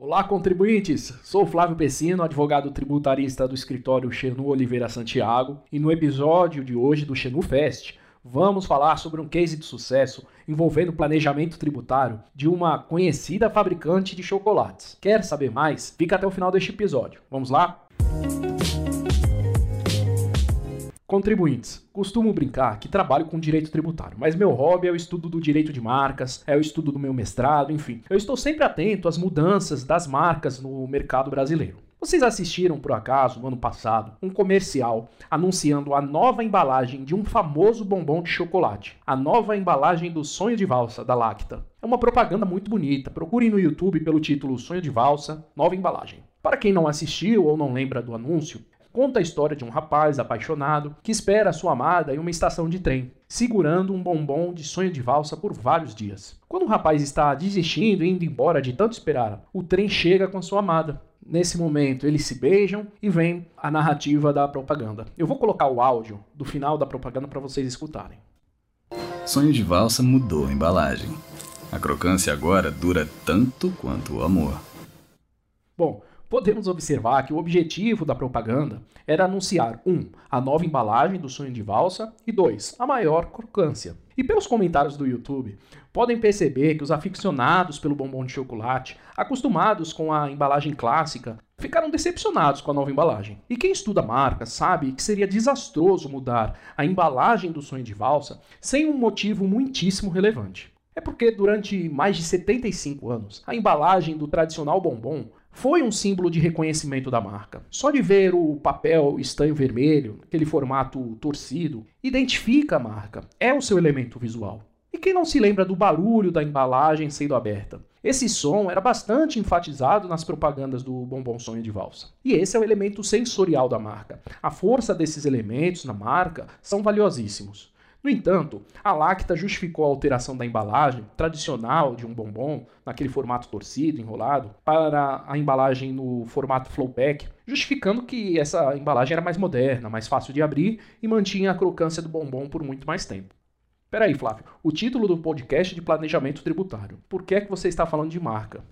Olá, contribuintes! Sou Flávio Pessino, advogado tributarista do escritório Xenu Oliveira Santiago, e no episódio de hoje do Xenu Fest, vamos falar sobre um case de sucesso envolvendo planejamento tributário de uma conhecida fabricante de chocolates. Quer saber mais? Fica até o final deste episódio. Vamos lá? Contribuintes, costumo brincar que trabalho com direito tributário, mas meu hobby é o estudo do direito de marcas, é o estudo do meu mestrado, enfim. Eu estou sempre atento às mudanças das marcas no mercado brasileiro. Vocês assistiram, por acaso, no ano passado, um comercial anunciando a nova embalagem de um famoso bombom de chocolate, a nova embalagem do Sonho de Valsa, da Lacta. É uma propaganda muito bonita. Procurem no YouTube pelo título Sonho de Valsa, nova embalagem. Para quem não assistiu ou não lembra do anúncio, conta a história de um rapaz apaixonado que espera sua amada em uma estação de trem, segurando um bombom de sonho de valsa por vários dias. Quando o rapaz está desistindo e indo embora de tanto esperar, o trem chega com a sua amada. Nesse momento, eles se beijam e vem a narrativa da propaganda. Eu vou colocar o áudio do final da propaganda para vocês escutarem. Sonho de valsa mudou a embalagem. A crocância agora dura tanto quanto o amor. Bom, podemos observar que o objetivo da propaganda era anunciar 1. Um, a nova embalagem do sonho de valsa e 2. a maior crocância. E pelos comentários do YouTube, podem perceber que os aficionados pelo bombom de chocolate, acostumados com a embalagem clássica, ficaram decepcionados com a nova embalagem. E quem estuda marca sabe que seria desastroso mudar a embalagem do sonho de valsa sem um motivo muitíssimo relevante. É porque durante mais de 75 anos, a embalagem do tradicional bombom foi um símbolo de reconhecimento da marca. Só de ver o papel estanho vermelho, aquele formato torcido, identifica a marca, é o seu elemento visual. E quem não se lembra do barulho da embalagem sendo aberta? Esse som era bastante enfatizado nas propagandas do Bombom Sonho de Valsa. E esse é o elemento sensorial da marca. A força desses elementos na marca são valiosíssimos. No entanto, a Lacta justificou a alteração da embalagem tradicional de um bombom, naquele formato torcido, enrolado, para a embalagem no formato flow pack, justificando que essa embalagem era mais moderna, mais fácil de abrir e mantinha a crocância do bombom por muito mais tempo. Peraí, Flávio, o título do podcast é de planejamento tributário. Por que é que você está falando de marca?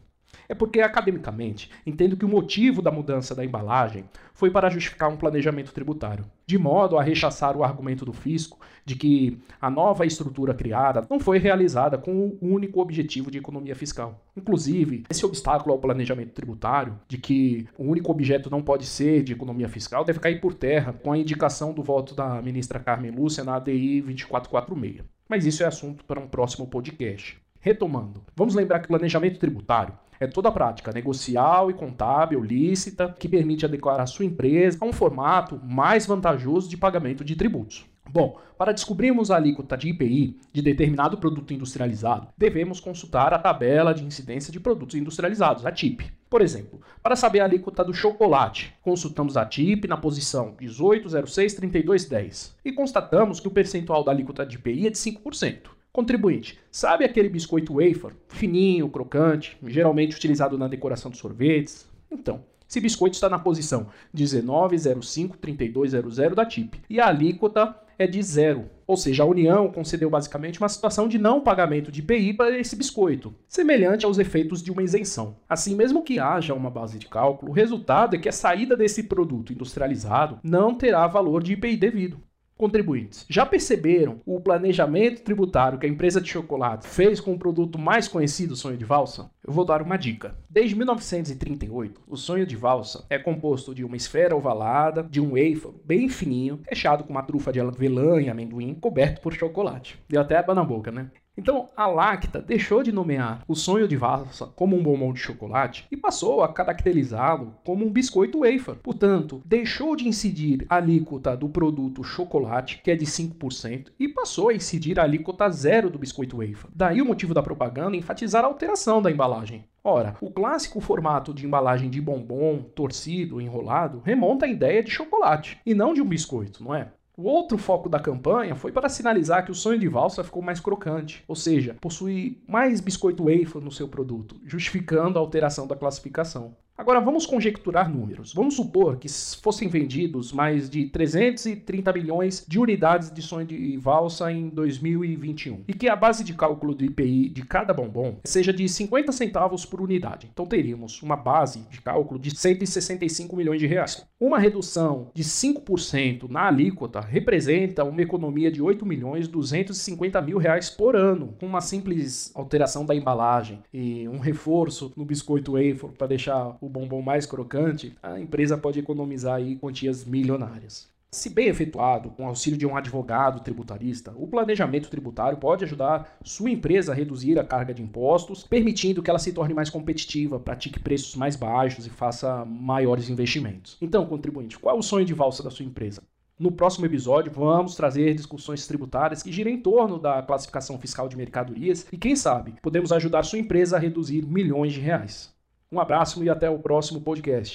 É porque, academicamente, entendo que o motivo da mudança da embalagem foi para justificar um planejamento tributário, de modo a rechaçar o argumento do fisco de que a nova estrutura criada não foi realizada com o único objetivo de economia fiscal. Inclusive, esse obstáculo ao planejamento tributário, de que o único objeto não pode ser de economia fiscal, deve cair por terra com a indicação do voto da ministra Carmen Lúcia na ADI 2446. Mas isso é assunto para um próximo podcast. Retomando, vamos lembrar que planejamento tributário é toda a prática negocial e contábil lícita que permite adequar a sua empresa a um formato mais vantajoso de pagamento de tributos. Bom, para descobrirmos a alíquota de IPI de determinado produto industrializado, devemos consultar a tabela de incidência de produtos industrializados, a TIP. Por exemplo, para saber a alíquota do chocolate, consultamos a TIP na posição 18063210 e constatamos que o percentual da alíquota de IPI é de 5%. Contribuinte, sabe aquele biscoito wafer, fininho, crocante, geralmente utilizado na decoração de sorvetes? Então, esse biscoito está na posição 19053200 da TIP e a alíquota é de zero. Ou seja, a União concedeu basicamente uma situação de não pagamento de IPI para esse biscoito, semelhante aos efeitos de uma isenção. Assim, mesmo que haja uma base de cálculo, o resultado é que a saída desse produto industrializado não terá valor de IPI devido contribuintes. Já perceberam o planejamento tributário que a empresa de chocolate fez com o produto mais conhecido, sonho de valsa? Eu vou dar uma dica. Desde 1938, o sonho de valsa é composto de uma esfera ovalada, de um wafer bem fininho, fechado com uma trufa de avelã e amendoim, coberto por chocolate. Deu até água na boca, né? Então, a Lacta deixou de nomear o sonho de valsa como um bombom de chocolate e passou a caracterizá-lo como um biscoito wafer. Portanto, deixou de incidir a alíquota do produto chocolate, que é de 5%, e passou a incidir a alíquota zero do biscoito wafer. Daí o motivo da propaganda enfatizar a alteração da embalagem. Ora, o clássico formato de embalagem de bombom, torcido, enrolado, remonta à ideia de chocolate e não de um biscoito, não é? O outro foco da campanha foi para sinalizar que o sonho de valsa ficou mais crocante, ou seja, possui mais biscoito wafer no seu produto, justificando a alteração da classificação. Agora vamos conjecturar números. Vamos supor que fossem vendidos mais de 330 milhões de unidades de sonho de valsa em 2021 e que a base de cálculo do IPI de cada bombom seja de 50 centavos por unidade. Então teríamos uma base de cálculo de 165 milhões de reais. Uma redução de 5% na alíquota representa uma economia de 8 milhões 250 mil reais por ano, com uma simples alteração da embalagem e um reforço no biscoito wafer para deixar o bombom mais crocante, a empresa pode economizar aí quantias milionárias. Se bem efetuado, com auxílio de um advogado tributarista, o planejamento tributário pode ajudar sua empresa a reduzir a carga de impostos, permitindo que ela se torne mais competitiva, pratique preços mais baixos e faça maiores investimentos. Então, contribuinte, qual é o sonho de valsa da sua empresa? No próximo episódio, vamos trazer discussões tributárias que giram em torno da classificação fiscal de mercadorias e, quem sabe, podemos ajudar sua empresa a reduzir milhões de reais. Um abraço e até o próximo podcast.